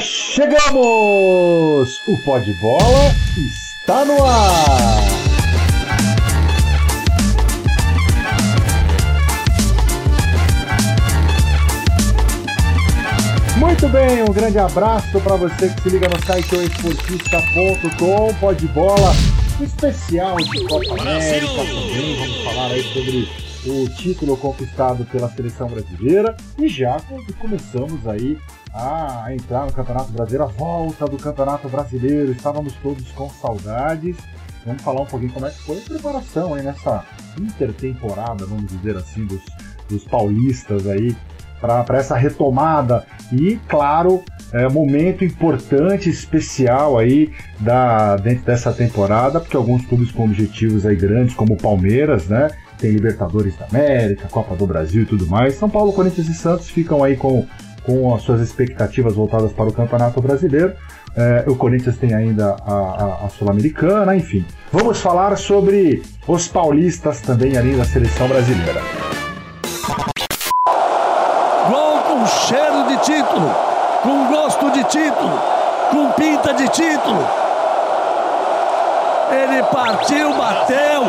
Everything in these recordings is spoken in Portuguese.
chegamos! O Pó de Bola está no ar! Muito bem, um grande abraço para você que se liga no site esportista.com, Pó de Bola especial de Copa América também, vamos falar aí sobre o título conquistado pela seleção brasileira e já começamos aí a entrar no Campeonato Brasileiro, a volta do Campeonato Brasileiro, estávamos todos com saudades. Vamos falar um pouquinho como é que foi a preparação aí nessa intertemporada, vamos dizer assim, dos, dos paulistas aí para essa retomada e, claro, é, momento importante, especial aí da, dentro dessa temporada, porque alguns clubes com objetivos aí grandes, como o Palmeiras, né? Tem Libertadores da América, Copa do Brasil e tudo mais. São Paulo, Corinthians e Santos ficam aí com, com as suas expectativas voltadas para o Campeonato Brasileiro. É, o Corinthians tem ainda a, a, a Sul-Americana, enfim. Vamos falar sobre os paulistas também ali da seleção brasileira. Gol com cheiro de título com gosto de título, com pinta de título. Ele partiu, bateu,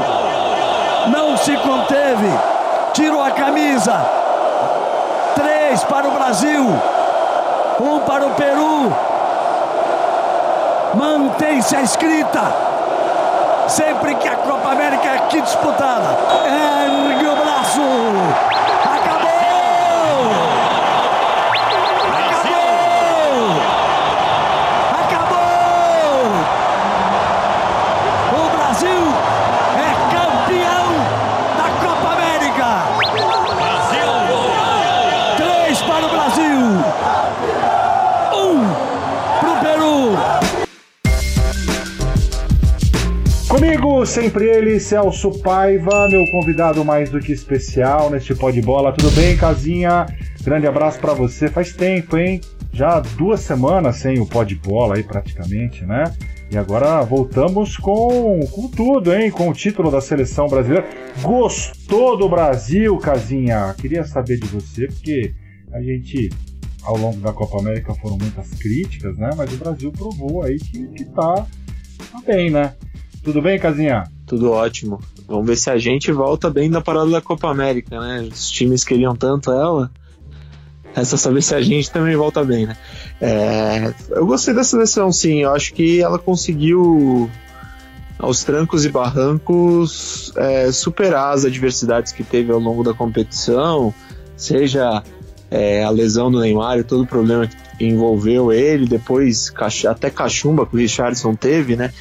não se conteve, tirou a camisa. Três para o Brasil, um para o Peru. Mantém-se a escrita. Sempre que a Copa América é aqui disputada, ergue o braço. Sempre ele, Celso Paiva, meu convidado mais do que especial neste pó de bola. Tudo bem, casinha? Grande abraço para você. Faz tempo, hein? Já duas semanas sem o pó de bola aí praticamente, né? E agora voltamos com, com tudo, hein? Com o título da seleção brasileira. Gostou do Brasil, casinha? Queria saber de você, porque a gente ao longo da Copa América foram muitas críticas, né? Mas o Brasil provou aí que, que tá, tá bem, né? Tudo bem, Casinha? Tudo ótimo. Vamos ver se a gente volta bem da parada da Copa América, né? Os times queriam tanto ela. É só saber se a gente também volta bem, né? É, eu gostei da seleção, sim. Eu acho que ela conseguiu, aos trancos e barrancos, é, superar as adversidades que teve ao longo da competição, seja é, a lesão do Neymar e todo o problema que envolveu ele, depois até cachumba que o Richardson teve, né?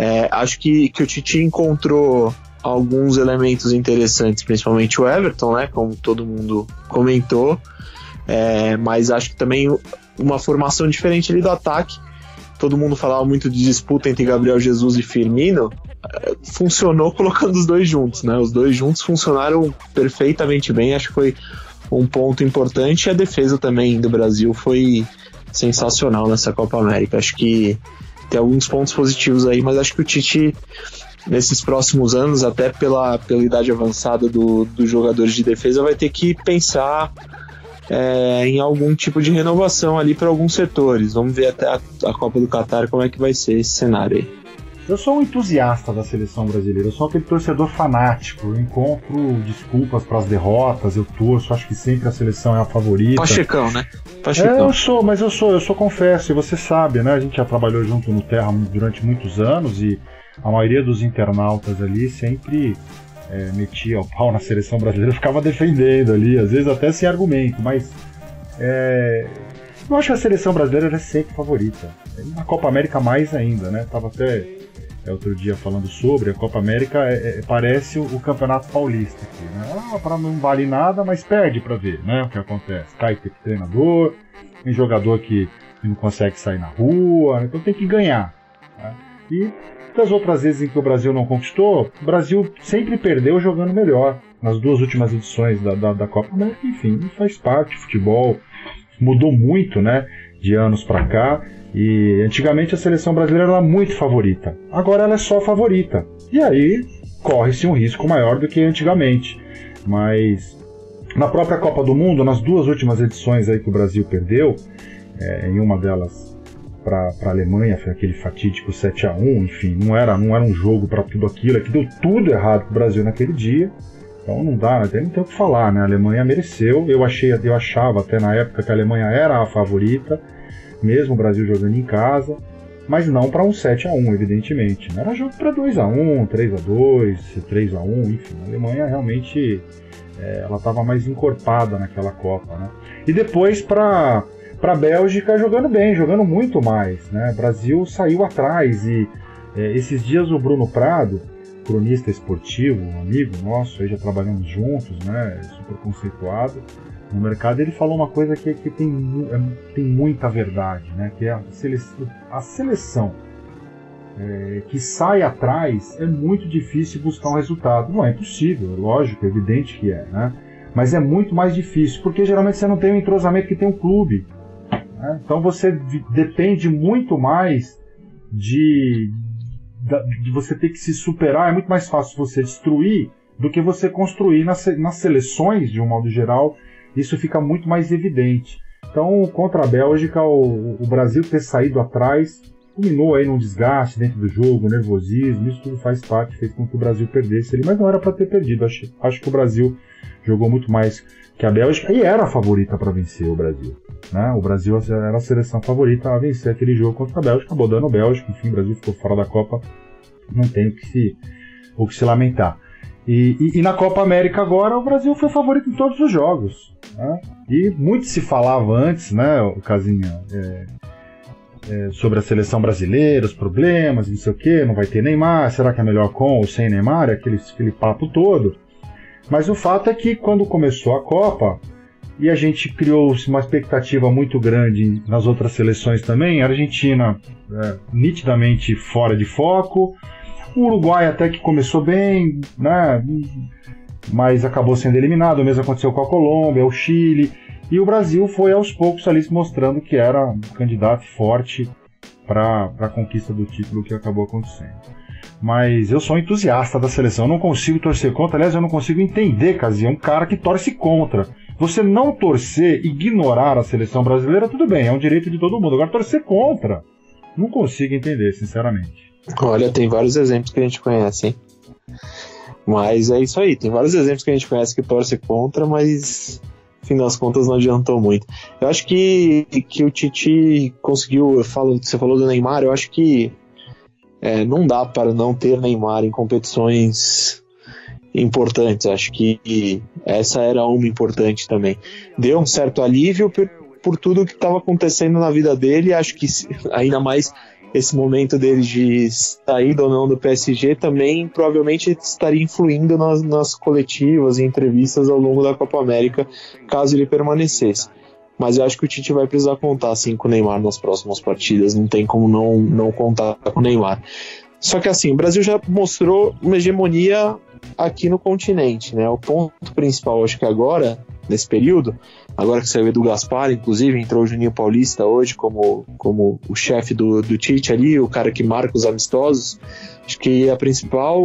É, acho que, que o Titi encontrou alguns elementos interessantes, principalmente o Everton, né? Como todo mundo comentou. É, mas acho que também uma formação diferente ali do ataque. Todo mundo falava muito de disputa entre Gabriel Jesus e Firmino. É, funcionou colocando os dois juntos, né? Os dois juntos funcionaram perfeitamente bem. Acho que foi um ponto importante. E a defesa também do Brasil foi sensacional nessa Copa América. Acho que tem alguns pontos positivos aí, mas acho que o Tite nesses próximos anos, até pela, pela idade avançada do, dos jogadores de defesa, vai ter que pensar é, em algum tipo de renovação ali para alguns setores. Vamos ver até a, a Copa do Catar como é que vai ser esse cenário aí. Eu sou um entusiasta da seleção brasileira, eu sou aquele torcedor fanático, eu encontro desculpas para as derrotas, eu torço, acho que sempre a seleção é a favorita. Pachecão, né? Pachecão. É, eu sou, mas eu sou, eu sou confesso, e você sabe, né? A gente já trabalhou junto no Terra durante muitos anos e a maioria dos internautas ali sempre é, metia o pau na seleção brasileira, ficava defendendo ali, às vezes até sem argumento, mas é, eu acho que a seleção brasileira é sempre favorita. Na Copa América mais ainda, né? Tava até é, outro dia falando sobre, a Copa América é, é, parece o, o, Campeonato Paulista aqui, né? Ah, para não vale nada, mas perde para ver, né? O que acontece. Cai treinador, tem jogador que, não consegue sair na rua, então tem que ganhar. Né? E das outras vezes em que o Brasil não conquistou, o Brasil sempre perdeu jogando melhor. Nas duas últimas edições da, da, da Copa América, enfim, faz parte, futebol mudou muito, né? De anos para cá. E antigamente a seleção brasileira era muito favorita. Agora ela é só favorita. E aí corre-se um risco maior do que antigamente. Mas na própria Copa do Mundo, nas duas últimas edições aí que o Brasil perdeu, é, em uma delas para a Alemanha, foi aquele fatídico 7 a 1 enfim, não era, não era um jogo para tudo aquilo, é que deu tudo errado para o Brasil naquele dia. Então não dá, até não tem o que falar, né? A Alemanha mereceu. Eu achei, eu achava até na época que a Alemanha era a favorita, mesmo o Brasil jogando em casa, mas não para um 7 a 1 evidentemente. Não era jogo para 2 a 1 3 a 2 3 a 1 enfim. A Alemanha realmente é, ela estava mais encorpada naquela Copa, né? E depois para para a Bélgica jogando bem, jogando muito mais, né? O Brasil saiu atrás e é, esses dias o Bruno Prado, cronista esportivo, um amigo nosso, aí já trabalhamos juntos, né? Super conceituado no mercado, ele falou uma coisa que, que tem, é, tem muita verdade, né? Que é a seleção, a seleção é, que sai atrás é muito difícil buscar um resultado. Não é impossível, é lógico, é evidente que é, né? Mas é muito mais difícil, porque geralmente você não tem o entrosamento que tem um clube. Né? Então você depende muito mais de, de você ter que se superar. É muito mais fácil você destruir do que você construir nas, nas seleções, de um modo geral. Isso fica muito mais evidente. Então, contra a Bélgica, o, o Brasil ter saído atrás culminou aí num desgaste dentro do jogo, nervosismo, isso tudo faz parte, fez com que o Brasil perdesse ali, mas não era para ter perdido. Acho, acho que o Brasil jogou muito mais que a Bélgica e era a favorita para vencer o Brasil. Né? O Brasil era a seleção favorita a vencer aquele jogo contra a Bélgica, acabou dando a Bélgica, enfim, o Brasil ficou fora da Copa, não tem o que se, o que se lamentar. E, e, e, na Copa América agora o Brasil foi favorito em todos os jogos. Né? E muito se falava antes, né, Casinha, é, é, sobre a seleção brasileira, os problemas, não sei o que, não vai ter Neymar, será que é melhor com ou sem Neymar, aquele, aquele papo todo. Mas o fato é que quando começou a Copa, e a gente criou uma expectativa muito grande nas outras seleções também, a Argentina é, nitidamente fora de foco, o Uruguai até que começou bem, né, mas acabou sendo eliminado, o mesmo aconteceu com a Colômbia, o Chile, e o Brasil foi aos poucos ali se mostrando que era um candidato forte para a conquista do título que acabou acontecendo. Mas eu sou entusiasta da seleção, eu não consigo torcer contra. Aliás, eu não consigo entender, Casia, um cara que torce contra. Você não torcer, ignorar a seleção brasileira, tudo bem, é um direito de todo mundo. Agora, torcer contra, não consigo entender, sinceramente. Olha, tem vários exemplos que a gente conhece, hein? Mas é isso aí, tem vários exemplos que a gente conhece que torce contra, mas fim das contas não adiantou muito. Eu acho que, que o Titi conseguiu, eu falo, você falou do Neymar, eu acho que é, não dá para não ter Neymar em competições importantes. Acho que essa era uma importante também. Deu um certo alívio por, por tudo que estava acontecendo na vida dele. Acho que ainda mais esse momento dele de sair ou não do PSG também provavelmente estaria influindo nas, nas coletivas e entrevistas ao longo da Copa América, caso ele permanecesse. Mas eu acho que o Tite vai precisar contar assim com o Neymar nas próximas partidas, não tem como não, não contar com o Neymar. Só que assim, o Brasil já mostrou uma hegemonia aqui no continente, né? O ponto principal, acho que agora, nesse período, agora que saiu Edu Gaspar, inclusive, entrou o Juninho Paulista hoje como, como o chefe do, do Tite ali, o cara que marca os amistosos. Acho que a principal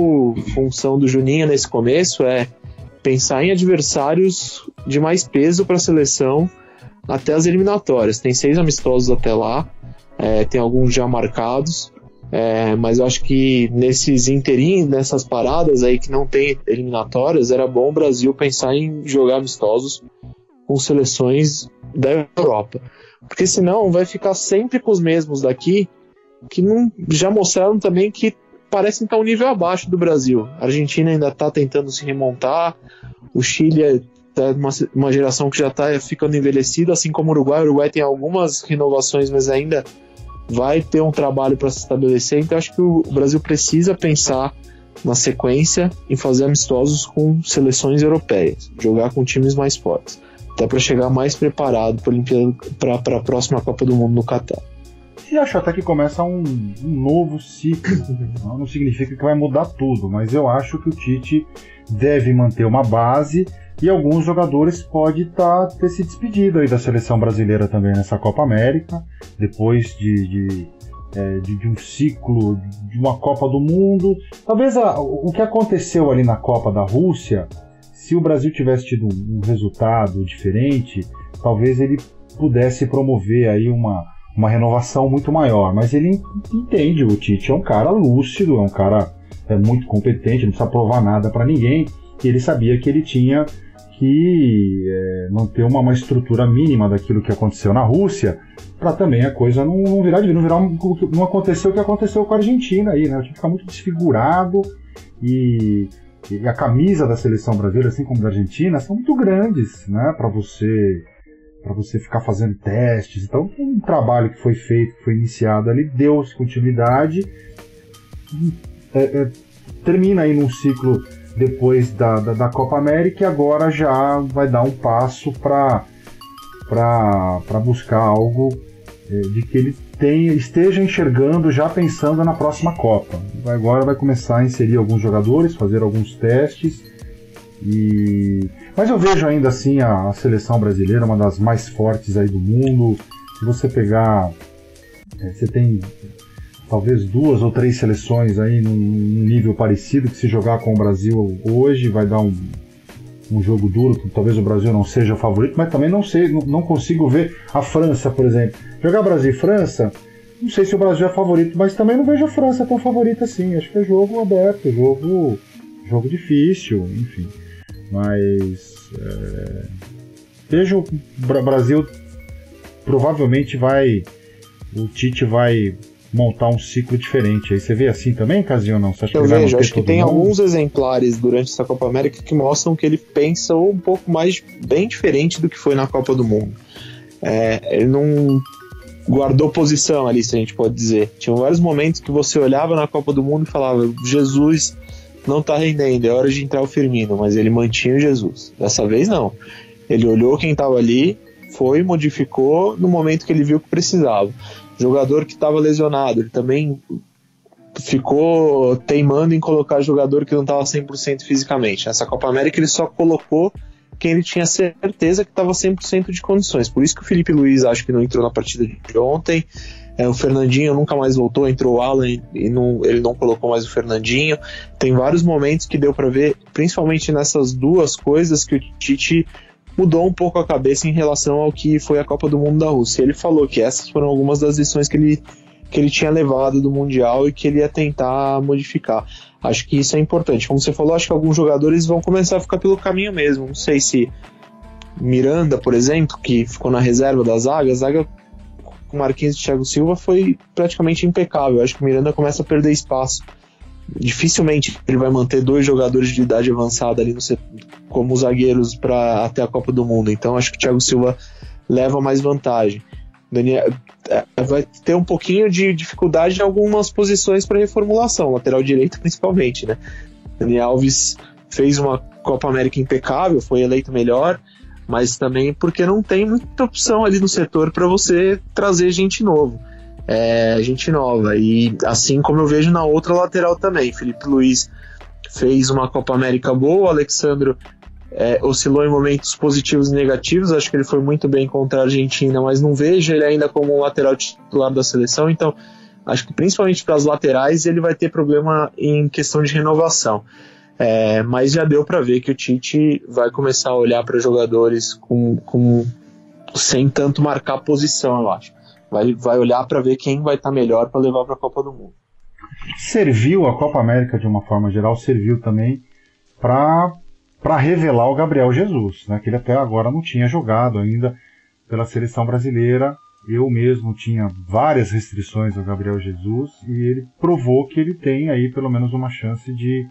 função do Juninho nesse começo é pensar em adversários de mais peso para a seleção até as eliminatórias. Tem seis amistosos até lá, é, tem alguns já marcados. É, mas eu acho que nesses inteirinhos, nessas paradas aí que não tem eliminatórias, era bom o Brasil pensar em jogar amistosos com seleções da Europa. Porque senão vai ficar sempre com os mesmos daqui, que não, já mostraram também que parecem estar um nível abaixo do Brasil. A Argentina ainda está tentando se remontar, o Chile é uma, uma geração que já está ficando envelhecida, assim como o Uruguai. O Uruguai tem algumas renovações, mas ainda vai ter um trabalho para se estabelecer. Então acho que o Brasil precisa pensar na sequência em fazer amistosos com seleções europeias, jogar com times mais fortes até para chegar mais preparado para a próxima Copa do Mundo no Catar. E acho até que começa um, um novo ciclo. Não, significa que vai mudar tudo, mas eu acho que o Tite deve manter uma base e alguns jogadores pode tá, ter se despedido aí da seleção brasileira também nessa Copa América, depois de, de, é, de, de um ciclo de uma Copa do Mundo. Talvez a, o que aconteceu ali na Copa da Rússia se o Brasil tivesse tido um resultado diferente, talvez ele pudesse promover aí uma, uma renovação muito maior. Mas ele entende, o Tite é um cara lúcido, é um cara é, muito competente, não precisa provar nada para ninguém. E ele sabia que ele tinha que é, manter uma, uma, estrutura mínima daquilo que aconteceu na Rússia, para também a coisa não, não virar de não virar um, não aconteceu o que aconteceu com a Argentina aí, né? O time fica muito desfigurado e, e, a camisa da seleção brasileira, assim como da Argentina, são muito grandes, né? Para você para você ficar fazendo testes. Então, um trabalho que foi feito, que foi iniciado ali, deu continuidade, é, é, termina aí num ciclo depois da, da, da, Copa América e agora já vai dar um passo para buscar algo é, de que ele tenha, esteja enxergando, já pensando na próxima Copa. Agora vai começar a inserir alguns jogadores, fazer alguns testes. E... Mas eu vejo ainda assim a, a seleção brasileira, uma das mais fortes aí do mundo. Se você pegar. É, você tem talvez duas ou três seleções aí num, nível parecido que se jogar com o Brasil hoje vai dar um, um jogo duro, que talvez o Brasil não seja o favorito, mas também não sei, não, não consigo ver a França, por exemplo. Jogar Brasil e França, não sei se o Brasil é favorito, mas também não vejo a França tão favorita assim. Acho que é jogo aberto, jogo, jogo difícil, enfim. Mas é, vejo o Brasil provavelmente vai, o Tite vai montar um ciclo diferente. Aí você vê assim também, Casinho, ou não? Você acha Eu que vejo, acho que tem mundo? alguns exemplares durante essa Copa América que mostram que ele pensa um pouco mais bem diferente do que foi na Copa do Mundo. É, ele não guardou posição ali, se a gente pode dizer. Tinha vários momentos que você olhava na Copa do Mundo e falava: Jesus não tá rendendo, é hora de entrar o Firmino, mas ele mantinha o Jesus. Dessa vez não. Ele olhou quem estava ali, foi, modificou no momento que ele viu que precisava. Jogador que estava lesionado, ele também ficou teimando em colocar jogador que não estava 100% fisicamente. Nessa Copa América ele só colocou quem ele tinha certeza que estava 100% de condições. Por isso que o Felipe Luiz acho que não entrou na partida de ontem. É, o Fernandinho nunca mais voltou, entrou o Alan e, não, ele não colocou mais o Fernandinho. Tem vários momentos que deu para ver, principalmente nessas duas coisas, que o Tite mudou um pouco a cabeça em relação ao que foi a Copa do Mundo da Rússia. Ele falou que essas foram algumas das lições que ele, que ele tinha levado do Mundial e que ele ia tentar modificar. Acho que isso é importante. Como você falou, acho que alguns jogadores vão começar a ficar pelo caminho mesmo. Não sei se Miranda, por exemplo, que ficou na reserva da zaga, a zaga Marquinhos e Thiago Silva foi praticamente impecável. Acho que o Miranda começa a perder espaço dificilmente ele vai manter dois jogadores de idade avançada ali no como zagueiros para até a Copa do Mundo. Então acho que o Thiago Silva leva mais vantagem. Daniel é, vai ter um pouquinho de dificuldade em algumas posições para reformulação, lateral direito principalmente, né? Daniel Alves fez uma Copa América impecável, foi eleito melhor, mas também porque não tem muita opção ali no setor para você trazer gente novo é, gente nova. E assim como eu vejo na outra lateral também. Felipe Luiz fez uma Copa América boa, o é, oscilou em momentos positivos e negativos. Acho que ele foi muito bem contra a Argentina, mas não vejo ele ainda como um lateral titular da seleção. Então, acho que principalmente para as laterais ele vai ter problema em questão de renovação. É, mas já deu para ver que o Tite vai começar a olhar para jogadores com, com, sem tanto marcar posição, eu acho vai, vai olhar para ver quem vai estar tá melhor para levar para a Copa do Mundo. Serviu a Copa América de uma forma geral, serviu também para revelar o Gabriel Jesus, né, que ele até agora não tinha jogado ainda pela seleção brasileira. Eu mesmo tinha várias restrições ao Gabriel Jesus e ele provou que ele tem aí pelo menos uma chance de,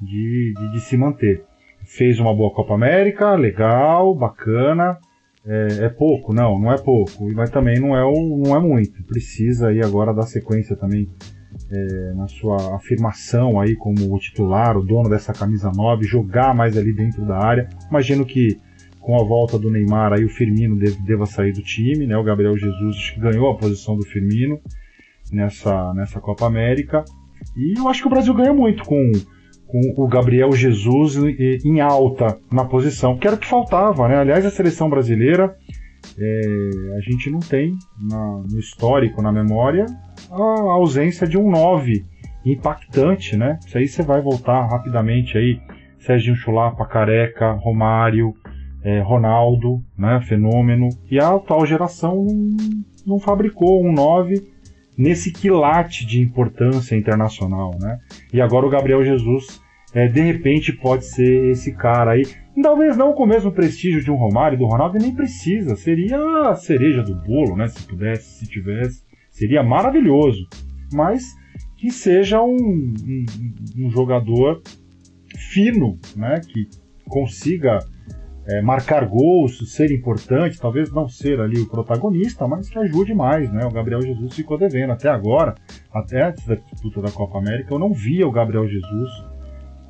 de, de, de se manter. Fez uma boa Copa América, legal, bacana, é, é, pouco, não, não é pouco, mas também não é, não é muito. Precisa aí agora dar sequência também é, na sua afirmação aí como o titular, o dono dessa camisa 9, jogar mais ali dentro da área. Imagino que com a volta do Neymar aí o Firmino deve, deva sair do time, né? O Gabriel Jesus ganhou a posição do Firmino nessa, nessa Copa América. E eu acho que o Brasil ganha muito com com o Gabriel Jesus em alta na posição, que era o que faltava, né? Aliás, a seleção brasileira, é, a gente não tem na, no histórico, na memória, a ausência de um 9 impactante, né? Isso aí você vai voltar rapidamente aí, Serginho Chulapa, Careca, Romário, é, Ronaldo, né, fenômeno, e a atual geração não, não fabricou um 9 nesse quilate de importância internacional, né? E agora o Gabriel Jesus, é, de repente, pode ser esse cara aí. Talvez não com o mesmo prestígio de um Romário, do Ronaldo, nem precisa. Seria a cereja do bolo, né? Se pudesse, se tivesse. Seria maravilhoso. Mas que seja um, um, um jogador fino, né? Que consiga é, marcar gols, ser importante, talvez não ser ali o protagonista, mas que ajude mais, né? O Gabriel Jesus ficou devendo até agora, até antes da disputa da Copa América, eu não via o Gabriel Jesus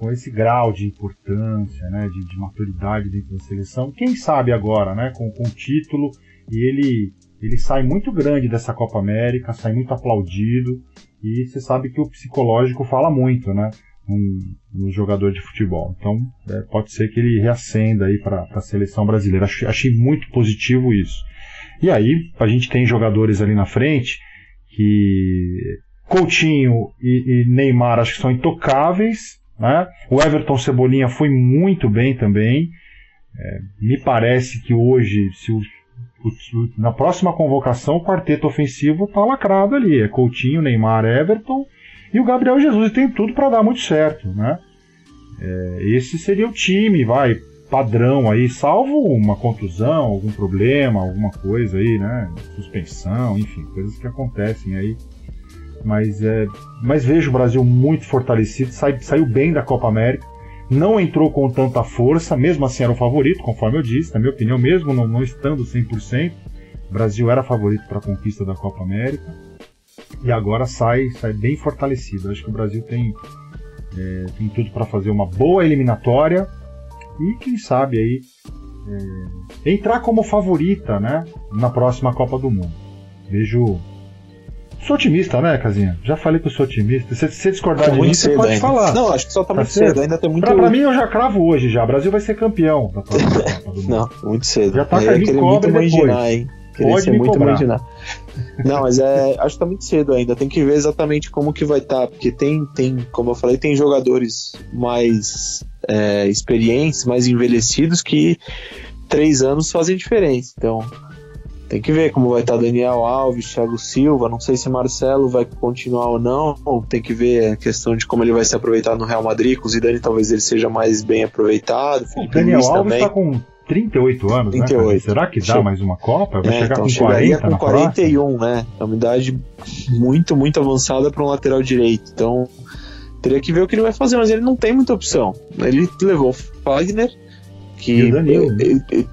com esse grau de importância, né? De, de maturidade dentro da seleção. Quem sabe agora, né? Com, com o título e ele ele sai muito grande dessa Copa América, sai muito aplaudido e você sabe que o psicológico fala muito, né? um, um jogador de futebol. Então, é, pode ser que ele reacenda aí para a seleção brasileira. Achei, achei, muito positivo isso. E aí, a gente tem jogadores ali na frente que Coutinho e, e Neymar acho que são intocáveis. Né? O Everton Cebolinha foi muito bem também. É, me parece que hoje, se o, o, na próxima convocação, o quarteto ofensivo está lacrado ali. É Coutinho, Neymar, Everton e o Gabriel Jesus tem tudo para dar muito certo, né? É, esse seria o time, vai, padrão aí, salvo uma contusão, algum problema, alguma coisa aí, né? Suspensão, enfim, coisas que acontecem aí. Mas, é, mas vejo o Brasil muito fortalecido, sai, saiu bem da Copa América, não entrou com tanta força, mesmo assim era o favorito, conforme eu disse, na minha opinião, mesmo não, não estando 100%, o Brasil era favorito para a conquista da Copa América e agora sai, sai bem fortalecido. Acho que o Brasil tem, é, tem tudo para fazer uma boa eliminatória e quem sabe aí é, entrar como favorita, né, na próxima Copa do Mundo. Vejo Sou otimista, né, Casinha? Já falei que eu sou otimista. Se você discordar tá de mim, você pode ainda. falar. Não, acho que só tá, tá muito cedo. cedo. Ainda tem muito. Pra, pra, mim, eu já cravo hoje já. O Brasil vai ser campeão da Copa. Não, muito cedo. Já tá é, a cobre depois. Imaginar, hein? Querer Pode ser me muito cobrar. imaginar. Não, mas é, acho que tá muito cedo ainda. Tem que ver exatamente como que vai estar, tá, porque tem, tem, como eu falei, tem jogadores mais é, experientes, mais envelhecidos que três anos fazem diferença. Então, tem que ver como vai estar tá Daniel Alves, Thiago Silva. Não sei se Marcelo vai continuar ou não. Tem que ver a questão de como ele vai se aproveitar no Real Madrid. Com o Zidane, talvez ele seja mais bem aproveitado. O Daniel Luiz Alves está com 38 anos, 38. né? Será que dá mais uma Copa? Vai é, chegar então, com 40 com 41, né? É uma idade muito, muito avançada para um lateral direito. Então, teria que ver o que ele vai fazer, mas ele não tem muita opção. Ele levou o Fagner, que Danilo,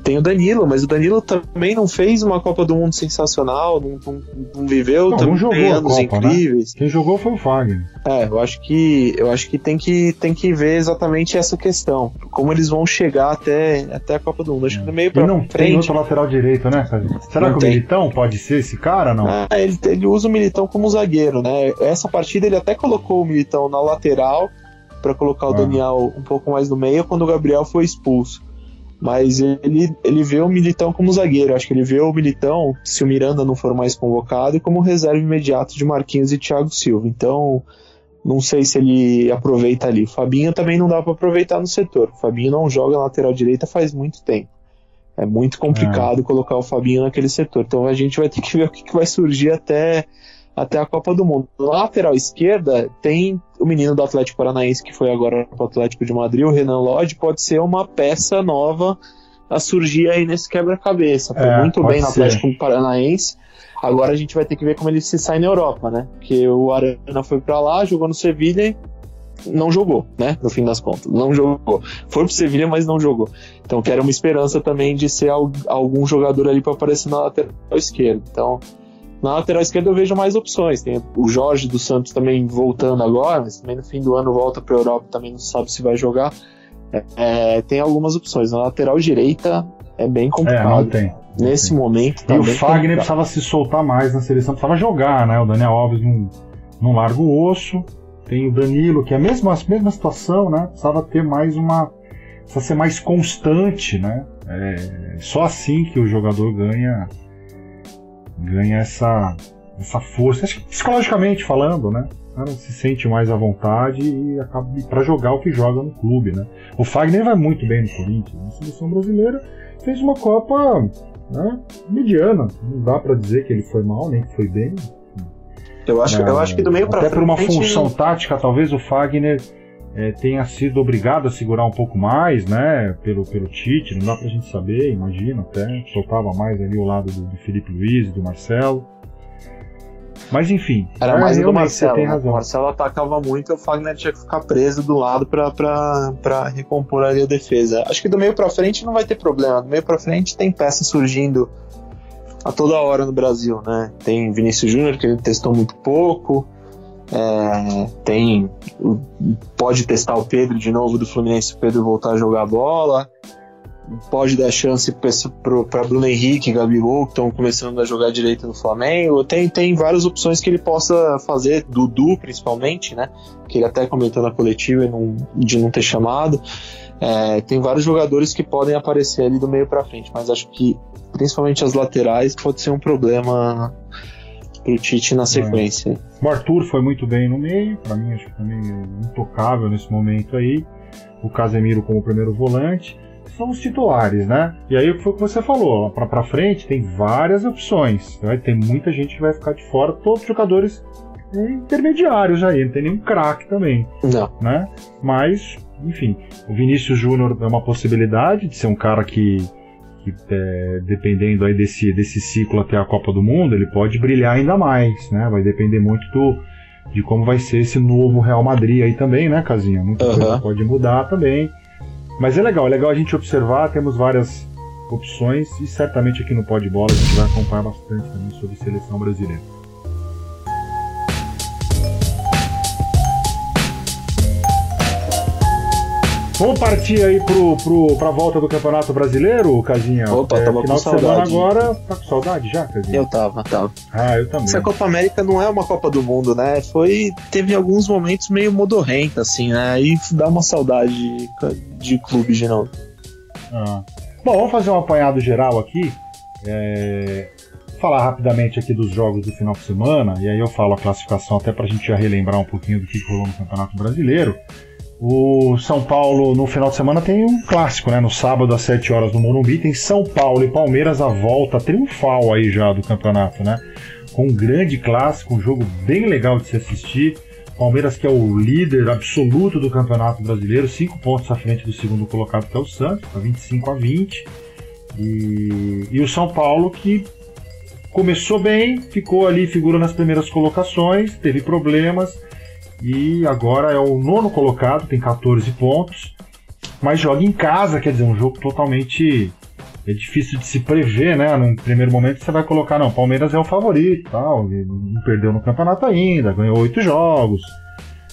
tem o Danilo, mas o Danilo também não fez uma Copa do Mundo sensacional, não, não, não viveu não, também não jogou anos Copa, né? incríveis. Né? Quem jogou foi o Fagner. É, eu acho que eu acho que tem que tem que ver exatamente essa questão, como eles vão chegar até, até a Copa do Mundo. Acho que no meio para não frente. Tem outro lateral direito, né? Será não que tem. o Militão pode ser esse cara, não? Ah, ele, ele usa o Militão como zagueiro, né? Essa partida ele até colocou o Militão na lateral para colocar o ah. Daniel um pouco mais no meio quando o Gabriel foi expulso mas ele, ele vê o Militão como zagueiro. Acho que ele vê o Militão, se o Miranda não for mais convocado, como reserva imediato de Marquinhos e Thiago Silva. Então, não sei se ele aproveita ali. Fabinho também não dá para aproveitar no setor. O Fabinho não joga lateral direita faz muito tempo. É muito complicado é. colocar o Fabinho naquele setor. Então a gente vai ter que ver o que, que vai surgir até até a Copa do Mundo. Na lateral esquerda tem o menino do Atlético Paranaense que foi agora para o Atlético de Madrid, o Renan Lodge, pode ser uma peça nova a surgir aí nesse quebra-cabeça. Foi é, muito bem no Atlético Paranaense. Agora a gente vai ter que ver como ele se sai na Europa, né? Porque o Arana foi para lá, jogou no Sevilha e não jogou, né? No fim das contas, não jogou. Foi pro Sevilha, mas não jogou. Então, que era uma esperança também de ser algum jogador ali para aparecer na lateral esquerda. Então, na lateral esquerda eu vejo mais opções. Tem o Jorge dos Santos também voltando agora, mas também no fim do ano volta para a Europa, também não sabe se vai jogar. É, é, tem algumas opções. Na lateral direita é bem complicado. É, não tem. Nesse tem. momento. Tá e o Fagner complicado. precisava se soltar mais na seleção, precisava jogar, né? O Daniel Alves não, não larga o osso. Tem o Danilo, que é a mesma, a mesma situação, né? Precisava ter mais uma. Precisa ser mais constante, né? É só assim que o jogador ganha ganha essa, essa força, acho que psicologicamente falando, né? O cara se sente mais à vontade e acaba para jogar o que joga no clube, né? O Fagner vai muito bem no Corinthians, na seleção brasileira fez uma Copa né, mediana. Não dá para dizer que ele foi mal, nem que foi bem. Eu acho, eu acho que do meio para frente. Até por uma função tática, talvez o Fagner é, tenha sido obrigado a segurar um pouco mais, né? Pelo, pelo Tite, não dá pra gente saber, imagino até. Soltava mais ali o lado do, do Felipe Luiz e do Marcelo. Mas enfim. Era mais do Marcelo. Né? O Marcelo atacava muito e o Fagner tinha que ficar preso do lado para recompor ali a defesa. Acho que do meio para frente não vai ter problema. Do meio para frente tem peças surgindo a toda hora no Brasil, né? Tem Vinícius Júnior que ele testou muito pouco. É, tem pode testar o Pedro de novo do Fluminense, o Pedro voltar a jogar bola pode dar chance para Bruno Henrique, Gabigol, que estão começando a jogar direito no Flamengo. Tem, tem várias opções que ele possa fazer, Dudu principalmente, né? Que ele até comentou na coletiva de não ter chamado. É, tem vários jogadores que podem aparecer ali do meio para frente, mas acho que principalmente as laterais pode ser um problema pro Tite na sequência. É. O Arthur foi muito bem no meio, para mim acho que também é intocável nesse momento aí. O Casemiro como primeiro volante são os titulares, né? E aí foi o que você falou, para pra frente tem várias opções. Né? Tem muita gente que vai ficar de fora, todos os jogadores intermediários aí, não tem nenhum craque também. Não. Né? Mas, enfim, o Vinícius Júnior é uma possibilidade de ser um cara que é, dependendo aí desse, desse ciclo até a Copa do Mundo, ele pode brilhar ainda mais, né? Vai depender muito do, de como vai ser esse novo Real Madrid aí também, né, Casinha? Muita uhum. coisa pode mudar também. Mas é legal, é legal a gente observar, temos várias opções e certamente aqui no Pode Bola a gente vai acompanhar bastante também sobre seleção brasileira. Vamos partir aí pro, pro, pra volta do Campeonato Brasileiro, Casinha? Opa, é, tava final com saudade. semana agora, tá com saudade já, Casinha? Eu tava, tava. Ah, eu também. Essa Copa América não é uma Copa do Mundo, né? Foi, teve alguns momentos meio modorrenta, assim, né? Aí dá uma saudade de, de clube de novo. Ah. Bom, vamos fazer um apanhado geral aqui. É... Falar rapidamente aqui dos jogos do final de semana, e aí eu falo a classificação até pra gente já relembrar um pouquinho do que rolou no Campeonato Brasileiro. O São Paulo no final de semana tem um clássico, né? No sábado às 7 horas no Morumbi tem São Paulo e Palmeiras a volta triunfal aí já do campeonato, né? Com um grande clássico, um jogo bem legal de se assistir. Palmeiras que é o líder absoluto do Campeonato Brasileiro, cinco pontos à frente do segundo colocado que é o Santos, tá 25 a 20. E, e o São Paulo que começou bem, ficou ali, figura nas primeiras colocações, teve problemas e agora é o nono colocado, tem 14 pontos, mas joga em casa, quer dizer, um jogo totalmente é difícil de se prever, né? Num primeiro momento você vai colocar, não, Palmeiras é o favorito, tal, não perdeu no campeonato ainda, ganhou oito jogos,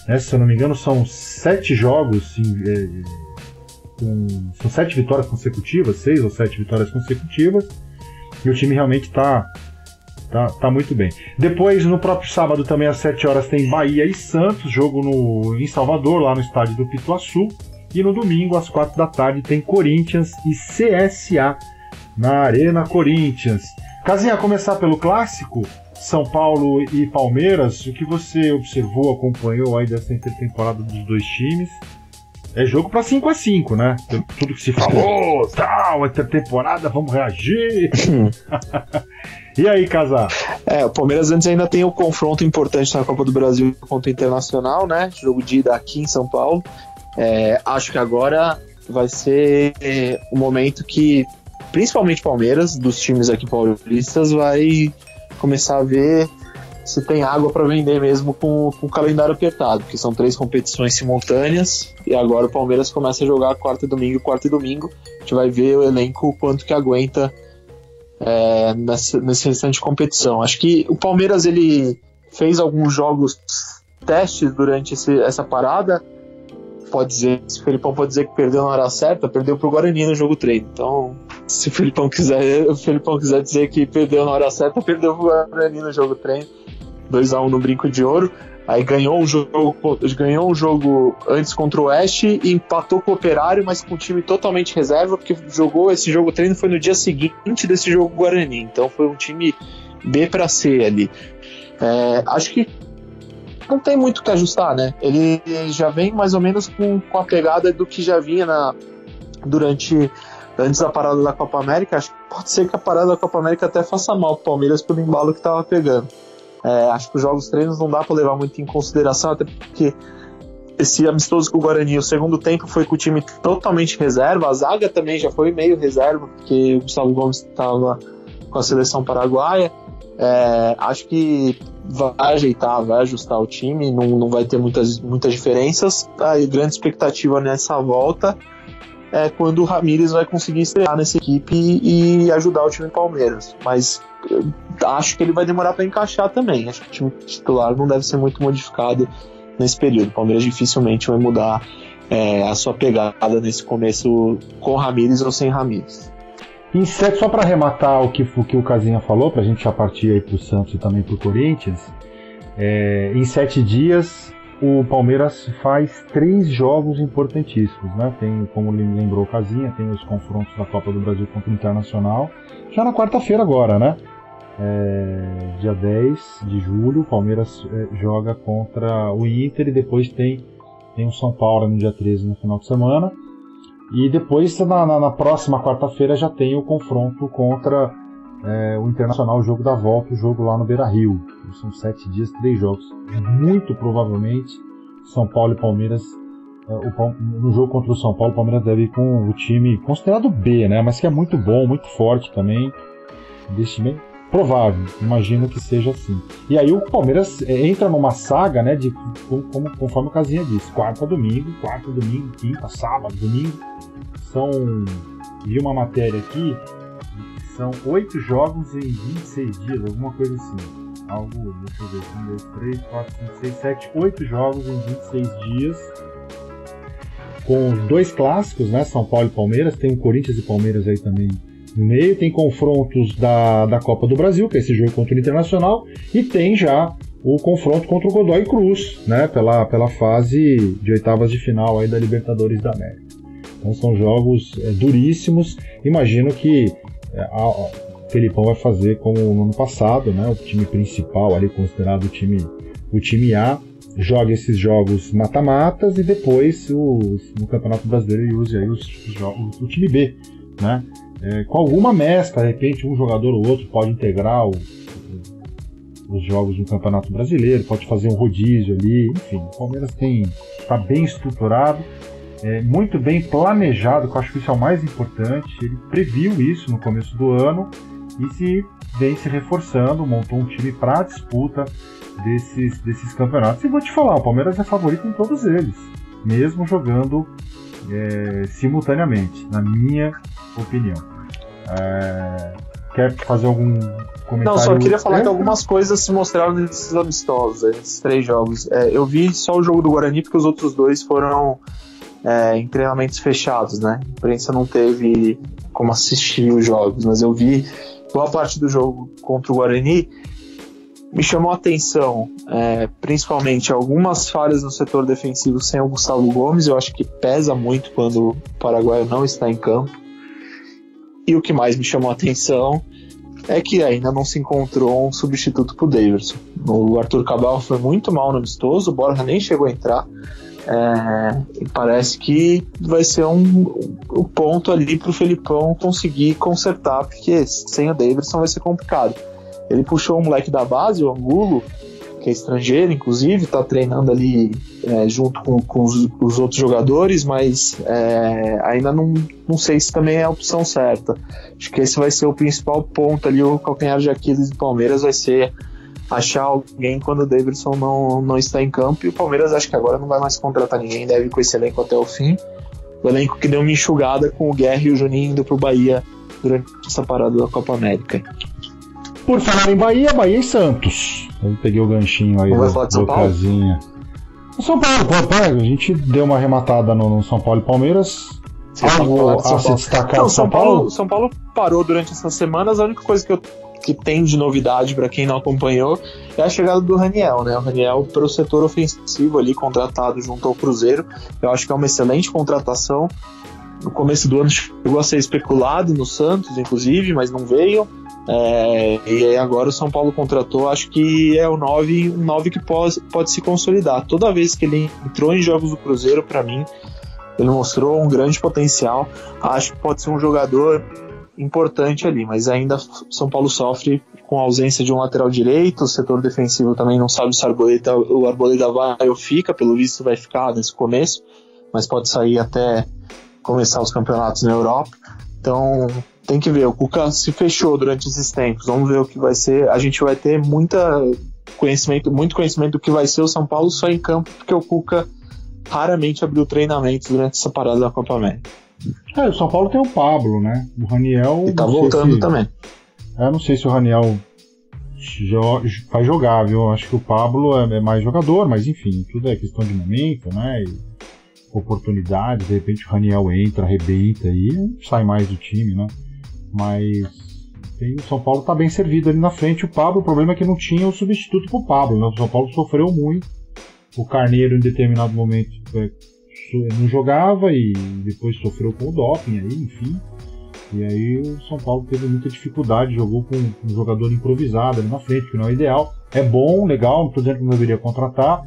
né? Se eu não me engano, são sete jogos, é, com, são sete vitórias consecutivas, seis ou sete vitórias consecutivas, e o time realmente está Tá, tá muito bem. Depois, no próprio sábado, também às 7 horas, tem Bahia e Santos, jogo no, em Salvador, lá no estádio do Pituaçu. E no domingo, às 4 da tarde, tem Corinthians e CSA na Arena Corinthians. Casinha, começar pelo clássico, São Paulo e Palmeiras, o que você observou, acompanhou aí dessa intertemporada dos dois times? É jogo para 5 a 5 né? Tudo que se falou, tal, intertemporada, vamos reagir. E aí, Casar? É, o Palmeiras antes ainda tem o confronto importante na Copa do Brasil contra o Internacional, né? Jogo de ida aqui em São Paulo. É, acho que agora vai ser o momento que, principalmente Palmeiras, dos times aqui paulistas, vai começar a ver se tem água para vender mesmo com, com, o calendário apertado, porque são três competições simultâneas e agora o Palmeiras começa a jogar quarta e domingo, quarta e domingo. A gente vai ver o elenco quanto que aguenta é, nessa, nesse restante competição. Acho que o Palmeiras ele fez alguns jogos testes durante esse, essa parada. Pode dizer, se o Felipão pode dizer que perdeu na hora certa, perdeu pro Guarani no jogo 3. Então, se o Felipão quiser, o Felipão quiser dizer que perdeu na hora certa, perdeu pro Guarani no jogo 3. 2 a 1 no brinco de ouro. Aí ganhou um jogo, ganhou um jogo antes contra o Oeste e empatou com o Operário, mas com o time totalmente reserva, porque jogou esse jogo treino foi no dia seguinte desse jogo Guarani. Então foi um time B para C ali. É, acho que não tem muito o que ajustar, né? Ele já vem mais ou menos com, com a pegada do que já vinha na, durante antes da parada da Copa América, acho que pode ser que a parada da Copa América até faça mal pro Palmeiras pelo embalo que tava pegando. É, acho que os jogos treinos não dá para levar muito em consideração, até porque esse amistoso com o Guarani, o segundo tempo foi com o time totalmente reserva, a zaga também já foi meio reserva, porque o Gustavo Gomes estava com a seleção paraguaia. É, acho que vai ajeitar, vai ajustar o time, não, não vai ter muitas, muitas diferenças. A grande expectativa nessa volta é quando o Ramires vai conseguir estrear nessa equipe e ajudar o time Palmeiras. Mas acho que ele vai demorar para encaixar também. Acho que o time titular não deve ser muito modificado nesse período. O Palmeiras dificilmente vai mudar é, a sua pegada nesse começo com Ramires ou sem Ramires. Em sete, só para arrematar o que, o que o Casinha falou, para a gente já partir aí para o Santos e também para o Corinthians, é, em sete dias o Palmeiras faz três jogos importantíssimos, né? Tem, como lembrou o Casinha, tem os confrontos da Copa do Brasil contra o Internacional, já na quarta-feira agora, né? É, dia 10 de julho, o Palmeiras é, joga contra o Inter e depois tem, tem o São Paulo no dia 13 no final de semana. E depois, na, na, na próxima quarta-feira, já tem o confronto contra é, o Internacional, o jogo da volta, o jogo lá no Beira Rio. São sete dias, três jogos. Muito provavelmente, São Paulo e Palmeiras. É, o, no jogo contra o São Paulo, o Palmeiras deve ir com o time considerado B, né? Mas que é muito bom, muito forte também. Investimento provável, imagino que seja assim. E aí o Palmeiras é, entra numa saga, né, de como, conforme o Casinha disse, quarta domingo, quarta domingo, quinta, sábado, domingo. São vi uma matéria aqui, são oito jogos em 26 dias, alguma coisa assim. Algo, deixa eu ver, 1, 2, 3, 4, 5, 6, 7, 8 jogos em 26 dias. Com dois clássicos, né? São Paulo e Palmeiras, tem o Corinthians e Palmeiras aí também meio, tem confrontos da, da Copa do Brasil, que é esse jogo contra o Internacional, e tem já o confronto contra o Godoy Cruz, né, pela, pela fase de oitavas de final aí da Libertadores da América. Então são jogos é, duríssimos. Imagino que é, a, o Felipão vai fazer como no ano passado, né, o time principal ali considerado o time, o time A, joga esses jogos mata-matas e depois os, no Campeonato Brasileiro ele use aí os, os jogos, o time B, né? É, com alguma mescla, de repente um jogador ou outro pode integrar o, os jogos do Campeonato Brasileiro, pode fazer um rodízio ali, enfim, o Palmeiras tem está bem estruturado, é, muito bem planejado, que eu acho que isso é o mais importante. Ele previu isso no começo do ano e se vem se reforçando, montou um time para disputa desses, desses campeonatos. E vou te falar, o Palmeiras é favorito em todos eles, mesmo jogando é, simultaneamente, na minha opinião. É, quer fazer algum comentário? Não, só queria falar que algumas coisas se mostraram nesses amistosos, nesses três jogos. É, eu vi só o jogo do Guarani porque os outros dois foram é, em treinamentos fechados, né? A imprensa não teve como assistir os jogos, mas eu vi boa parte do jogo contra o Guarani me chamou a atenção, é, principalmente algumas falhas no setor defensivo sem o Gustavo Gomes. Eu acho que pesa muito quando o Paraguai não está em campo. E o que mais me chamou a atenção é que ainda não se encontrou um substituto para o Davidson. O Arthur Cabal foi muito mal no amistoso, o Borja nem chegou a entrar. É, e parece que vai ser um, um ponto ali para o Felipão conseguir consertar, porque sem o Davidson vai ser complicado. Ele puxou o moleque da base, o Angulo, que é estrangeiro, inclusive, está treinando ali é, junto com, com os, os, outros jogadores, mas é, ainda não, não sei se também é a opção certa. Acho que esse vai ser o principal ponto ali, o calcanhar de Aquiles do Palmeiras vai ser achar alguém quando o Davidson não, não está em campo, e o Palmeiras acho que agora não vai mais contratar ninguém, deve ir com esse elenco até o fim. O elenco que deu uma enxugada com o Guerra e o Juninho indo pro Bahia durante essa parada da Copa América. Por falar em Bahia, Bahia e Santos. Eu peguei o ganchinho aí Vamos do, do São casinha. São Paulo, a gente deu uma arrematada no, no São Paulo e Palmeiras. Algo a se destacar Não, São Paulo? Paulo? São Paulo parou durante essas semanas. A única coisa que, eu, que tem de novidade para quem não acompanhou é a chegada do Raniel, né? O Raniel para o setor ofensivo ali, contratado junto ao Cruzeiro. Eu acho que é uma excelente contratação. No começo do ano chegou a ser especulado no Santos, inclusive, mas não veio. É, e aí agora o São Paulo contratou, acho que é o 9, um 9 que pode, pode se consolidar. Toda vez que ele entrou em jogos do Cruzeiro, para mim, Ele mostrou um grande potencial. Acho que pode ser um jogador importante ali, mas ainda São Paulo sofre com a ausência de um lateral direito, o setor defensivo também não sabe se o o Arboleda vai ou fica, pelo visto vai ficar nesse começo, mas pode sair até começar os campeonatos na Europa. Então tem que ver, o Cuca se fechou durante esses tempos, vamos ver o que vai ser. A gente vai ter muita conhecimento, muito conhecimento do que vai ser o São Paulo só em campo, porque o Cuca raramente abriu treinamentos durante essa parada da Copa América. É, o São Paulo tem o Pablo, né? O Raniel. E tá voltando se... também. Eu não sei se o Raniel vai jogar, viu? Acho que o Pablo é, é mais jogador, mas enfim, tudo é questão de momento, né? E oportunidade, de repente o Raniel entra, arrebenta e sai mais do time, né? Mas tem, o São Paulo tá bem servido ali na frente. O Pablo, o problema é que não tinha o substituto pro Pablo, né? O São Paulo sofreu muito. O Carneiro, em determinado momento, é, não jogava e depois sofreu com o doping aí, enfim. E aí o São Paulo teve muita dificuldade, jogou com um jogador improvisado ali na frente, que não é ideal. É bom, legal, não estou dizendo que não deveria contratar.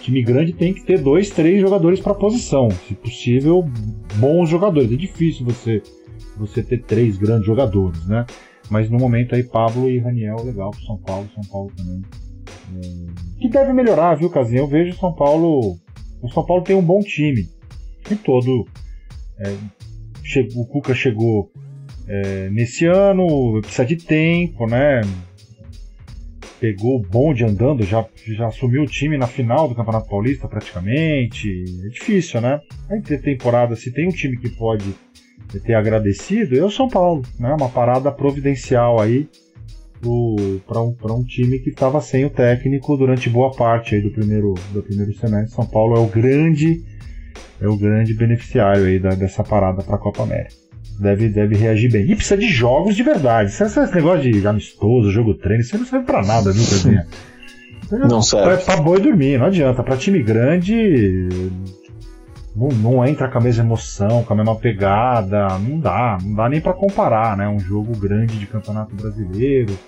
Time grande tem que ter dois, três jogadores para posição. Se possível, bons jogadores. É difícil você, você ter três grandes jogadores, né? Mas no momento aí, Pablo e Raniel, legal pro São Paulo. São Paulo também. É... Que deve melhorar, viu, Casinha? Eu vejo São Paulo o São Paulo tem um bom time. E todo. É, o Cuca chegou é, nesse ano, precisa de tempo, né? Pegou o bonde andando, já, já assumiu o time na final do Campeonato Paulista praticamente. É difícil, né? Aí ter temporada, se tem um time que pode ter agradecido, é o São Paulo, né? Uma parada providencial aí para um, um time que estava sem o técnico durante boa parte aí do primeiro, do primeiro semestre. São Paulo é o grande é o grande beneficiário aí da, dessa parada para a Copa América. Deve, deve reagir bem. E precisa de jogos de verdade. Esse, esse negócio de amistoso, jogo treino, isso não serve para nada, viu, Pedrinha? Não serve. É pra boi dormir, não adianta. Para time grande, não, não, entra com a mesma emoção, com a mesma pegada, não dá, não dá nem para comparar, né? Um jogo grande de campeonato brasileiro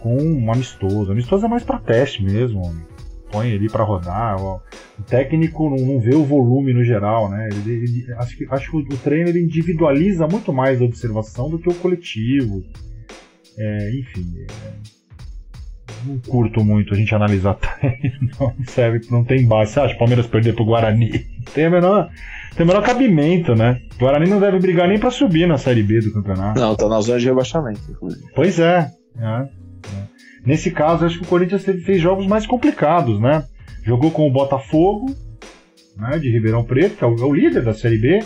com um amistoso. Amistoso é mais para teste mesmo, homem. põe ali para rodar. Ó. O técnico não, não, vê o volume no geral, né? Ele, ele, acho que, acho que o, treino ele individualiza muito mais a observação do que o coletivo. É, enfim, é, não curto muito a gente analisar treino, não serve, não tem base. Você acha o Palmeiras perder pro Guarani? Tem a menor, tem o menor cabimento, né? O Guarani não deve brigar nem para subir na Série B do campeonato. Não, tá na zona de rebaixamento, inclusive. Pois é. é, é. Nesse caso, acho que o Corinthians fez jogos mais complicados, né? Jogou com o Botafogo, né, de Ribeirão Preto, que é o, é líder da Série B,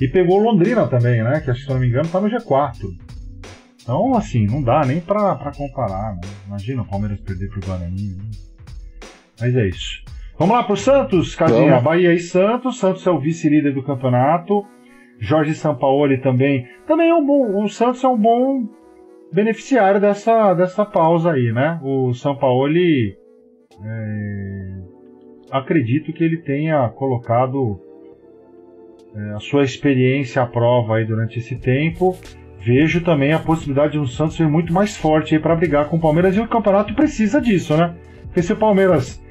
e pegou Londrina também, né? Que se não me engano, tá no G4. Então, assim, não dá nem pra, pra comparar. Né? Imagina o Palmeiras perder pro Guarani. Né? Mas é isso. Vamos lá pro Santos, Casinha. Bahia e Santos. Santos é o vice-líder do campeonato. Jorge Sampaoli também. Também é um bom. O Santos é um bom beneficiário dessa, dessa pausa aí, né? O Sampaoli. É, acredito que ele tenha colocado é, a sua experiência à prova aí durante esse tempo vejo também a possibilidade de um Santos ser muito mais forte para brigar com o Palmeiras e o campeonato precisa disso, né? Porque se o Palmeiras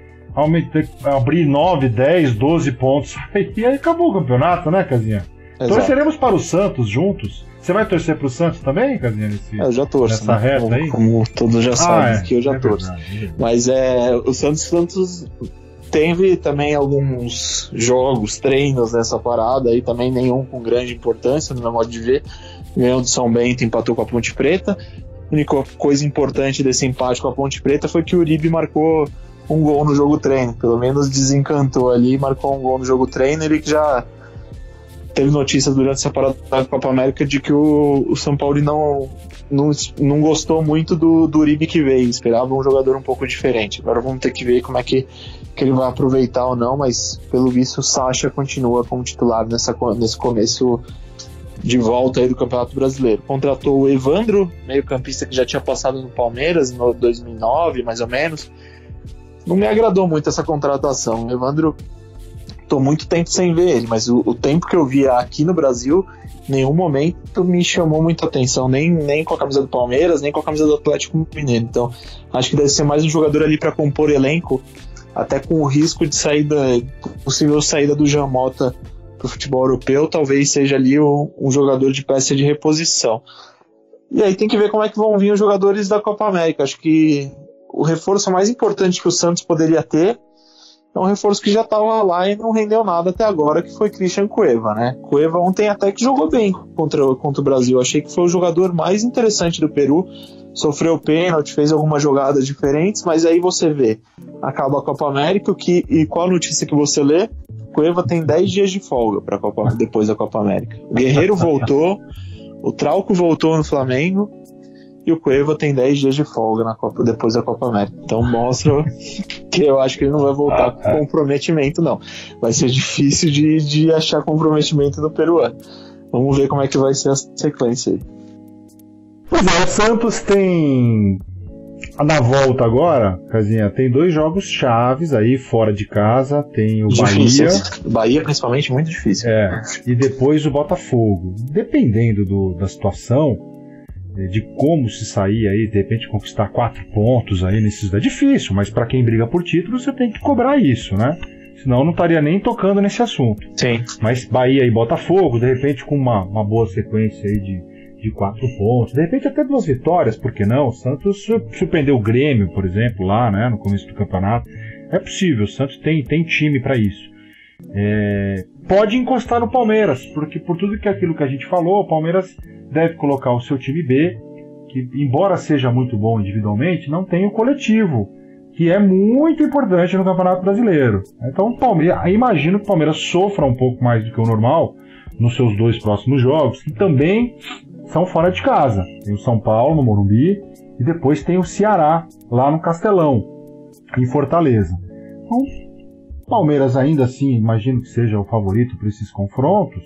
abrir 9, 10, 12 pontos, aí acabou o campeonato, né, Casinha? Exato. Torceremos para o Santos juntos. Você vai torcer para o Santos também, Casinha? Nesse, eu já torço. Nessa né? reta como, aí? Como todos já ah, sabem é, que eu já é torço. Verdade. Mas é, o Santos, Santos teve também alguns jogos, treinos nessa parada aí, também nenhum com grande importância, no meu modo de ver ganhou do São Bento, empatou com a Ponte Preta. A única coisa importante desse empate com a Ponte Preta foi que o Uribe marcou um gol no jogo treino, pelo menos desencantou ali, marcou um gol no jogo treino, ele que já teve notícias durante essa parada da Copa América de que o, o São Paulo não, não, não gostou muito do, do Uribe que veio, esperava um jogador um pouco diferente. Agora vamos ter que ver como é que, que ele vai aproveitar ou não, mas pelo visto o Sacha continua como titular nessa, nesse começo de volta aí do Campeonato Brasileiro. Contratou o Evandro, meio-campista que já tinha passado no Palmeiras no 2009, mais ou menos. Não me agradou muito essa contratação. Evandro, tô muito tempo sem ver ele, mas o, o tempo que eu via aqui no Brasil, nenhum momento me chamou muita atenção, nem, nem com a camisa do Palmeiras, nem com a camisa do Atlético Mineiro. Então, acho que deve ser mais um jogador ali para compor elenco, até com o risco de saída, possível saída do Jamota o futebol europeu, talvez seja ali um, um, jogador de peça de reposição. E aí tem que ver como é que vão vir os jogadores da Copa América. Acho que o reforço mais importante que o Santos poderia ter é um reforço que já estava lá e não rendeu nada até agora, que foi Christian Cueva, né? Cueva ontem até que jogou bem contra, contra o Brasil. Achei que foi o jogador mais interessante do Peru. Sofreu pênalti, fez algumas jogadas diferentes, mas aí você vê, acaba a Copa América que, e qual a notícia que você lê? Cueva tem 10 dias de folga para Copa depois da Copa América. O Guerreiro voltou, o Trauco voltou no Flamengo e o Cueva tem 10 dias de folga na Copa, depois da Copa América. Então mostra que eu acho que ele não vai voltar com comprometimento, não. Vai ser difícil de, de achar comprometimento no peruano. Vamos ver como é que vai ser a sequência aí. Pois é, o Santos tem na volta agora, Casinha, tem dois jogos chaves aí fora de casa. Tem o difícil. Bahia. Bahia, principalmente, muito difícil. É. E depois o Botafogo. Dependendo do, da situação, de como se sair aí, de repente conquistar quatro pontos aí nesses. É difícil, mas para quem briga por título, você tem que cobrar isso, né? Senão eu não estaria nem tocando nesse assunto. Sim. Mas Bahia e Botafogo, de repente com uma, uma boa sequência aí de de quatro pontos, de repente até duas vitórias, por que não? O Santos surpreendeu o Grêmio, por exemplo, lá né, no começo do campeonato. É possível, o Santos tem, tem time para isso. É, pode encostar no Palmeiras, porque por tudo que aquilo que a gente falou, o Palmeiras deve colocar o seu time B, que embora seja muito bom individualmente, não tem o coletivo, que é muito importante no Campeonato Brasileiro. Então, Palmeiras, imagino que o Palmeiras sofra um pouco mais do que o normal nos seus dois próximos jogos, que também são fora de casa. Tem o São Paulo no Morumbi e depois tem o Ceará lá no Castelão, em Fortaleza. Então, Palmeiras ainda assim, imagino que seja o favorito para esses confrontos,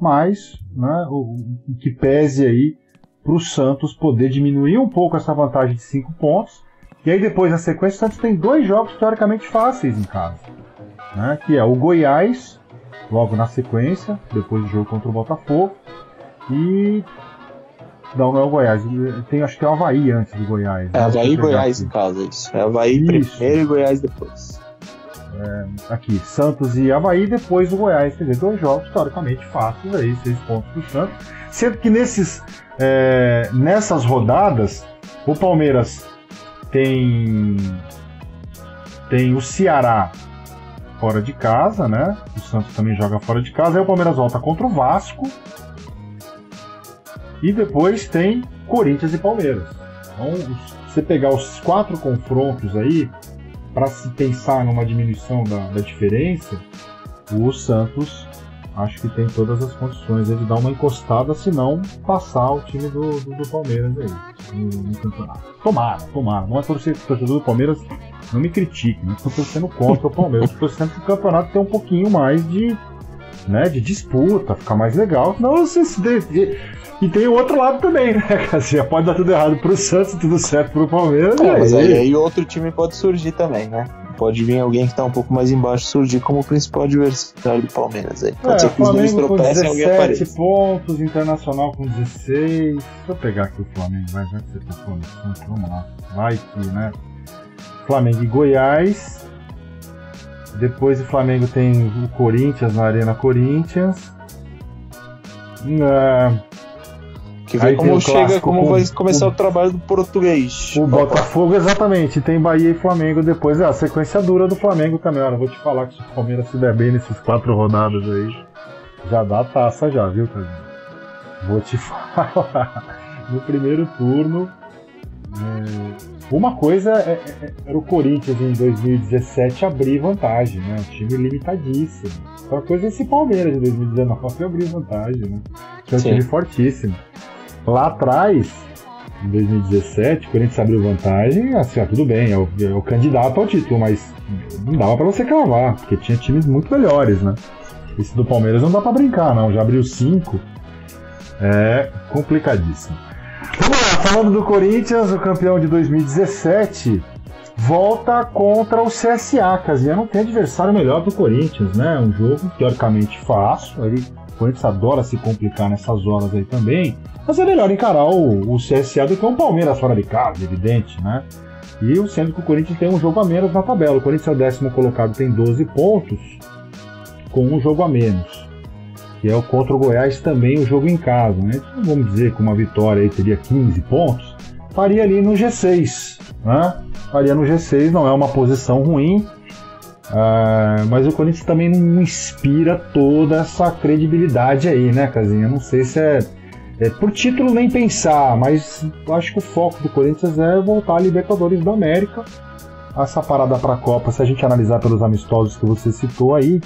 mas né, o, o que pese aí para o Santos poder diminuir um pouco essa vantagem de 5 pontos. E aí depois na sequência o Santos tem dois jogos teoricamente fáceis em casa, né, que é o Goiás logo na sequência, depois do jogo contra o Botafogo, e não, não é o Goiás. Tem, acho que é o Havaí antes do Goiás. É Havaí e Goiás, aqui. no caso, é isso. É Havaí isso. primeiro e Goiás depois. É, aqui, Santos e Havaí, depois o Goiás. Quer dizer, dois jogos teoricamente fáceis aí, seis pontos pro Santos. Sendo que nesses, é, nessas rodadas, o Palmeiras tem, tem o Ceará fora de casa, né? O Santos também joga fora de casa. Aí o Palmeiras volta contra o Vasco e depois tem Corinthians e Palmeiras. Então, se você pegar os quatro confrontos aí, para se pensar numa diminuição da, da, diferença, o Santos acho que tem todas as condições de dar uma encostada, se não passar o time do, do, do Palmeiras aí no, no, campeonato. Tomara, tomara. Não é torcedor do Palmeiras, não me critique, não estou torcendo contra o Palmeiras, estou torcendo que o campeonato tem um pouquinho mais de, né, de disputa, ficar mais legal. Não, você se e tem o outro lado também, né, Assim, pode dar tudo errado pro Santos, tudo certo pro Palmeiras. É, mas aí, aí outro time pode surgir também, né? Pode vir alguém que tá um pouco mais embaixo surgir como o principal adversário do Palmeiras aí. Pode é, ser que Flamengo os tropecem com 17 pontos, Internacional com 16. Deixa eu pegar aqui o Flamengo, vai, já que você tá falando vamos lá. Vai que, né? Flamengo e Goiás. Depois o Flamengo tem o Corinthians na Arena Corinthians. Uh, que como chega, como vai começar o, o, trabalho do português. O Botafogo, exatamente. Tem Bahia e Flamengo depois. É a sequência dura do Flamengo também. Olha, vou te falar que se o Palmeiras se der bem nesses quatro rodadas aí, já dá taça já, viu, cara? Vou te falar. No primeiro turno, é... Uma coisa é, é, é, era o Corinthians em 2017 abrir vantagem, né? Um time limitadíssimo. Outra coisa é esse Palmeiras de 2019 abrir vantagem, né? Que é um Sim. time fortíssimo. Lá atrás, em 2017, o Corinthians abriu vantagem, assim, ó, tudo bem, é o, é o, candidato ao título, mas não dava para você cravar, porque tinha times muito melhores, né? Esse do Palmeiras não dá para brincar, não. Já abriu cinco. É complicadíssimo. Vamos lá, falando do Corinthians, o campeão de 2017 volta contra o CSA, Casinha. Não tem adversário melhor do Corinthians, né? Um jogo teoricamente fácil. Ele, o Corinthians adora se complicar nessas horas aí também. Mas é melhor encarar o, o CSA do que um Palmeiras fora de casa, evidente, né? E sendo que o Corinthians tem um jogo a menos na tabela. O Corinthians é o décimo colocado, tem 12 pontos, com um jogo a menos. Que é o contra o Goiás também o jogo em casa. Né? Então, vamos dizer que uma vitória aí teria 15 pontos, faria ali no G6. Né? Faria no G6, não é uma posição ruim, Uh, mas o Corinthians também não inspira toda essa credibilidade aí, né, Casinha? Não sei se é, é, por título nem pensar, mas acho que o foco do Corinthians é voltar a Libertadores da América. Essa parada para a Copa, se a gente analisar pelos amistosos que você citou aí,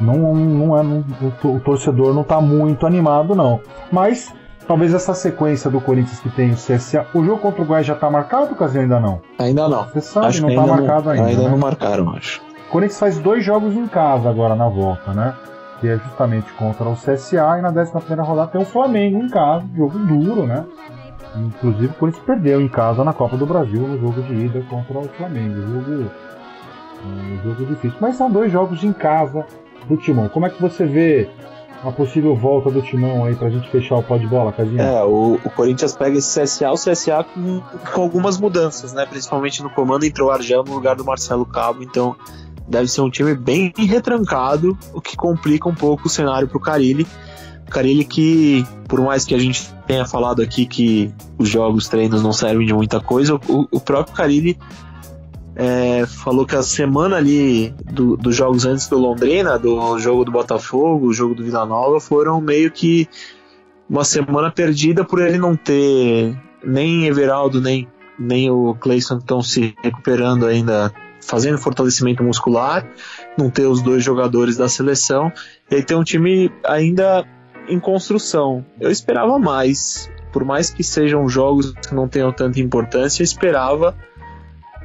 não, não é, não, o, torcedor não está muito animado, não. Mas talvez essa sequência do Corinthians que tem o CSA. O jogo contra o Goiás já está marcado, Casinha? Ainda não? Ainda não. Você sabe, acho não está marcado ainda. Ainda né? não marcaram, acho. O Corinthians faz dois jogos em casa agora na volta, né? Que é justamente contra o CSA e na 11 rodada tem o Flamengo em casa, jogo duro, né? Inclusive o Corinthians perdeu em casa na Copa do Brasil no jogo de ida contra o Flamengo. Jogo, um jogo difícil. Mas são dois jogos em casa do Timão. Como é que você vê a possível volta do Timão aí pra gente fechar o pó de bola, Casinha? É, o, o, Corinthians pega esse CSA, o CSA com, com algumas mudanças, né? Principalmente no comando entrou o Argel no lugar do Marcelo Cabo, então deve ser um time bem retrancado, o que complica um pouco o cenário para o Carilli. Carilli que, por mais que a gente tenha falado aqui que os jogos, treinos não servem de muita coisa, o, o próprio Carilli é, falou que a semana ali do, dos jogos antes do Londrina, do jogo do Botafogo, o jogo do Vila Nova, foram meio que uma semana perdida por ele não ter nem Everaldo nem, nem o Clayson estão se recuperando ainda fazendo fortalecimento muscular, não ter os dois jogadores da seleção, e aí ter um time ainda em construção. Eu esperava mais, por mais que sejam jogos que não tenham tanta importância, eu esperava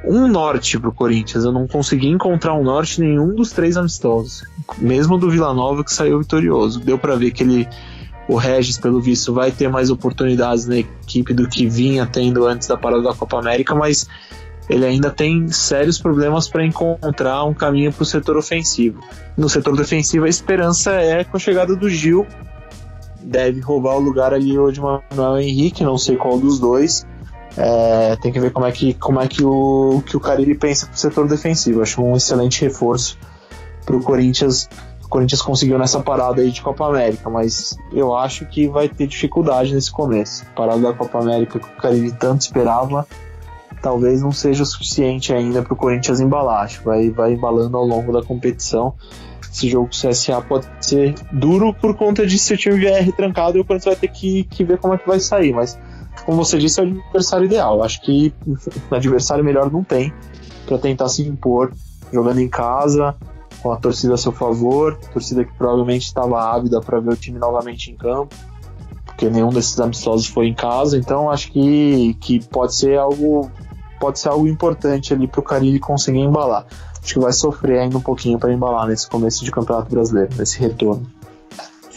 um norte para o Corinthians. Eu não consegui encontrar um norte em nenhum dos três amistosos, mesmo do Vila Nova que saiu vitorioso. Deu para ver que ele o Regis, pelo visto, vai ter mais oportunidades na equipe do que vinha tendo antes da parada da Copa América, mas ele ainda tem sérios problemas para encontrar um caminho para o setor ofensivo. No setor defensivo, a esperança é com a chegada do Gil. Deve roubar o lugar ali hoje de Manuel Henrique, não sei qual dos dois. É, tem que ver como é que, como é que o, que o Carille pensa para o setor defensivo. Acho um excelente reforço para o Corinthians. O Corinthians conseguiu nessa parada aí de Copa América, mas eu acho que vai ter dificuldade nesse começo. Parada da Copa América que o Carille tanto esperava talvez não seja o suficiente ainda para o Corinthians embalar. Acho vai, vai embalando ao longo da competição. Esse jogo com o CSA pode ser duro por conta de se o time vier retrancado e o Corinthians vai ter que, que ver como é que vai sair. Mas, como você disse, é o adversário ideal. Acho que adversário melhor não tem para tentar se impor jogando em casa, com a torcida a seu favor, torcida que provavelmente estava ávida para ver o time novamente em campo, porque nenhum desses amistosos foi em casa, então acho que, que pode ser algo pode ser algo importante ali para o Carille conseguir embalar. Acho que vai sofrer ainda um pouquinho para embalar nesse começo de Campeonato Brasileiro, nesse retorno.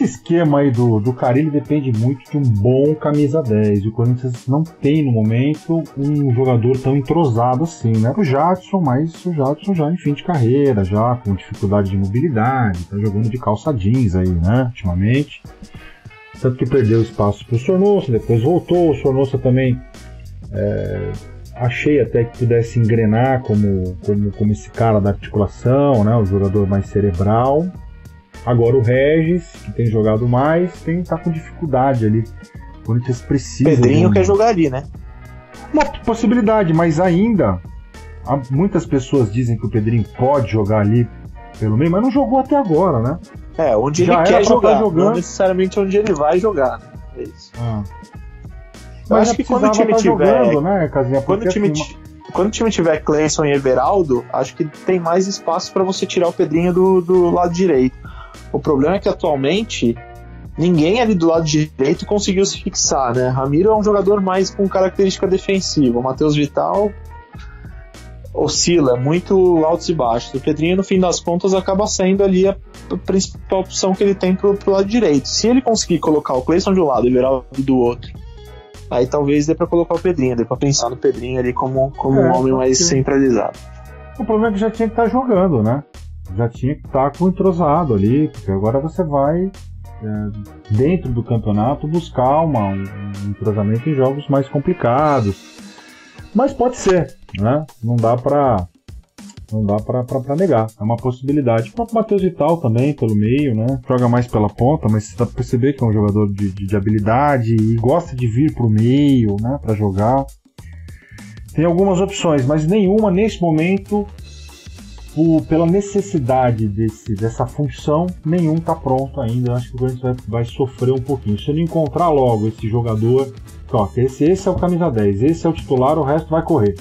Esse esquema aí do, do Carilli depende muito de um bom camisa 10. E o Corinthians não tem no momento um jogador tão entrosado assim, né? O Jadson, mas o Jadson já em fim de carreira, já com dificuldade de mobilidade, tá jogando de calça jeans aí, né? Ultimamente. Tanto que perdeu espaço pro Sornosa, depois voltou. O Sornosa também é, achei até que pudesse engrenar como, como, como esse cara da articulação, né? O jogador mais cerebral. Agora o Regis, que tem jogado mais, tem tá com dificuldade ali. O Corinthians precisa. Pedrinho quer jogar ali, né? Uma possibilidade, mas ainda muitas pessoas dizem que o Pedrinho pode jogar ali pelo meio, mas não jogou até agora, né? É, onde Já ele quer tá jogar, não necessariamente onde ele vai jogar. É isso. Ah. Eu acho que quando o time tá tiver. Jogando, né, Casinha? Quando o time, assim, quando o time tiver Clemson e Everaldo, acho que tem mais espaço para você tirar o Pedrinho do, do lado direito. O problema é que atualmente ninguém ali do lado direito conseguiu se fixar, né? Ramiro é um jogador mais com característica defensiva. O Matheus Vital oscila, muito altos e baixos. O Pedrinho, no fim das contas, acaba sendo ali a principal opção que ele tem pro, pro lado direito. Se ele conseguir colocar o Cleison de um lado e o Everaldo do outro Aí talvez dê pra colocar o Pedrinho, dê pra pensar no Pedrinho ali como, como é, um homem mais sim. centralizado. O problema é que já tinha que estar tá jogando, né? Já tinha que estar tá com entrosado ali, porque agora você vai é, dentro do campeonato buscar uma, um, entrosamento em jogos mais complicados. Mas pode ser, né? Não dá pra Não dá pra negar. É uma possibilidade. O próprio Matheus Vital também, pelo meio, né? Joga mais pela ponta, mas você dá pra perceber que é um jogador de, de, de habilidade e gosta de vir pro meio, né? Pra jogar. Tem algumas opções, mas nenhuma nesse momento, por, pela necessidade desse, dessa função, nenhum está pronto ainda. Eu acho que o Corinthians vai, vai, sofrer um pouquinho. Se ele encontrar logo esse jogador, ó, esse, esse é o camisa 10, esse é o titular, o resto vai correr.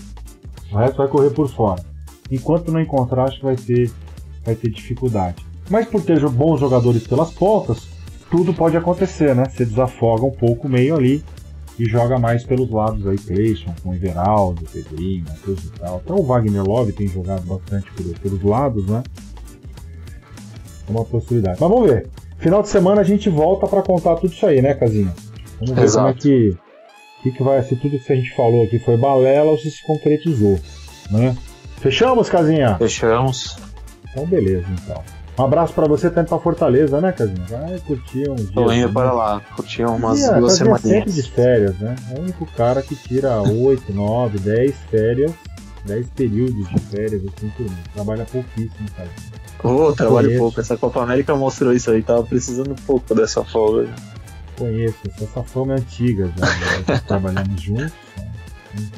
O resto vai correr por fora. Enquanto não encontrar, acho que vai ter, vai ter dificuldade. Mas por ter bons jogadores pelas pontas, tudo pode acontecer, né? Você desafoga um pouco o meio ali e joga mais pelos lados aí, Cleison, com Everaldo, Pedrinho, Matheus e tal. Até o Wagner Love tem jogado bastante pelos lados, né? É uma possibilidade. Mas vamos ver. Final de semana a gente volta para contar tudo isso aí, né, Casinha? Vamos ver Exato. como é que, que, que vai ser tudo que a gente falou aqui foi balela ou se se concretizou, né? Fechamos, Casinha? Fechamos. Então beleza, então. Um abraço pra você, tá indo pra Fortaleza, né, Casinho? Vai curtir uns dias. Tô indo né? para lá, curtir umas e, duas semanas. sempre de férias, né? É o único cara que tira 8, 9, 10 férias, 10 períodos de férias, assim, por mês. Trabalha pouquíssimo, cara. Ô, oh, trabalho Conheço. pouco. Essa Copa América mostrou isso aí, tava precisando pouco dessa folga. Conheço, essa fome é antiga já, já trabalhamos juntos, né? Enfim,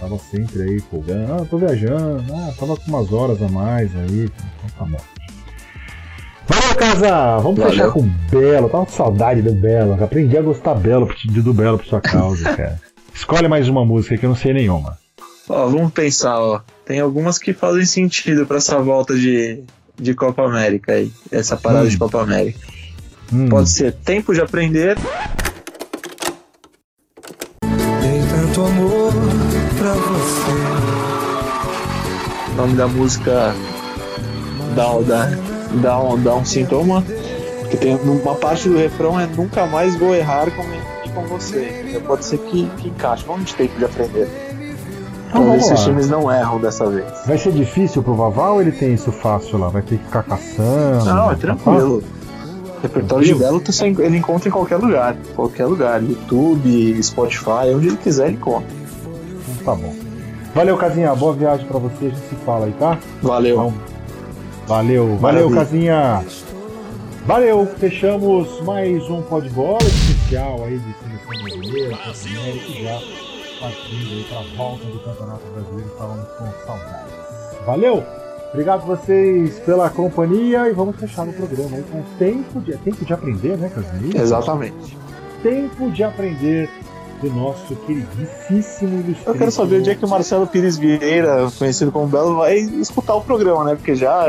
tava sempre aí folgando, ah, tô viajando, ah, tava com umas horas a mais aí, então tá bom. Vamos Valeu. fechar com Belo. Tava com saudade do Belo. Aprendi a gostar Belo, do Belo por sua causa, cara. Escolhe mais uma música que eu não sei nenhuma. Ó, vamos pensar, ó. Tem algumas que fazem sentido para essa volta de, de Copa América aí. Essa parada hum. de Copa América. Hum. Pode ser Tempo de Aprender. Tem tanto amor pra você. O nome da música da, da dá um, dá um sintoma, porque tem uma parte do refrão é nunca mais vou errar com, com você. Pode ser que, que encaixe. Vamos ter tempo de aprender. Então, se os times não erram dessa vez. Vai ser difícil pro Vaval ou ele tem isso fácil lá? Vai ter que ficar caçando? Não, é tranquilo. O repertório de Belo tá ele encontra em qualquer lugar. Qualquer lugar. YouTube, Spotify, onde ele quiser ele encontra. Então, tá bom. Valeu, Casinha. Boa viagem pra você. A gente se fala aí, tá? Valeu. Então, Valeu, valeu, Casinha. Valeu, fechamos mais um pó de bola especial aí de seleção brasileira, que já partindo aí para a volta do Campeonato Brasileiro, estávamos com saudades. Valeu! Obrigado vocês pela companhia e vamos fechar o programa aí com tempo de, tempo de aprender, né, Casinha? Exatamente. Tempo de aprender do nosso queridíssimo ilustrado. Eu quero saber onde é que o Marcelo Pires Vieira, conhecido como Belo, vai escutar o programa, né? Porque já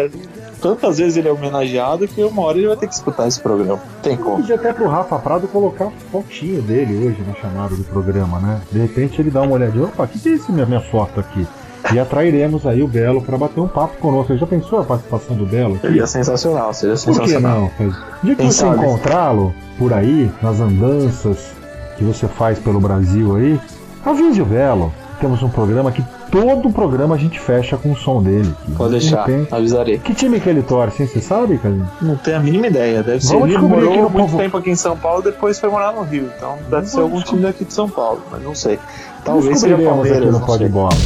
tantas vezes ele é homenageado que uma hora ele vai ter que escutar esse programa. Tem como. Podia até pro Rafa Prado colocar fotinho dele hoje na chamada do programa, né? De repente ele dá uma olhadinha, opa, o que, que é esse minha, minha foto aqui? E atrairemos aí o Belo para bater um papo conosco. Você já pensou a participação do Belo? Aqui? Seria sensacional, seria sensacional. Por que não? dia que você encontrá-lo por aí, nas andanças, que você faz pelo Brasil aí, avise o Belo. Temos um programa que todo programa a gente fecha com o som dele. Pode deixar, tem... avisarei. Que time que ele torce, você sabe, cara? Não tenho a mínima ideia. Deve ser. Ele morou muito povo... tempo aqui em São Paulo, depois foi morar no Rio. Então deve Vamos ser algum time daqui de São Paulo, mas não sei. Talvez seja Palmeiras. Aqui no Pode Bola.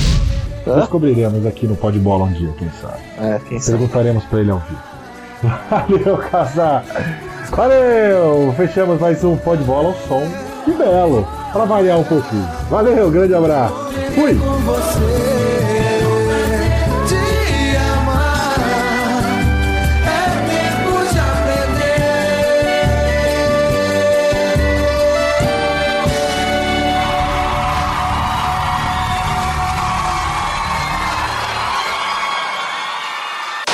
Descobriremos aqui no Pode Bola um dia, quem sabe. É, quem sabe. Perguntaremos pra ele ao vivo. Valeu, Casar. Valeu! Fechamos mais um Pode Bola ao som que belo, para variar um pouquinho. Valeu, grande abraço. Fui!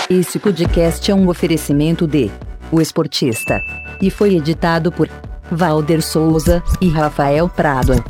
Esse podcast é um oferecimento de O Esportista e foi editado por Valder Souza e Rafael Prado.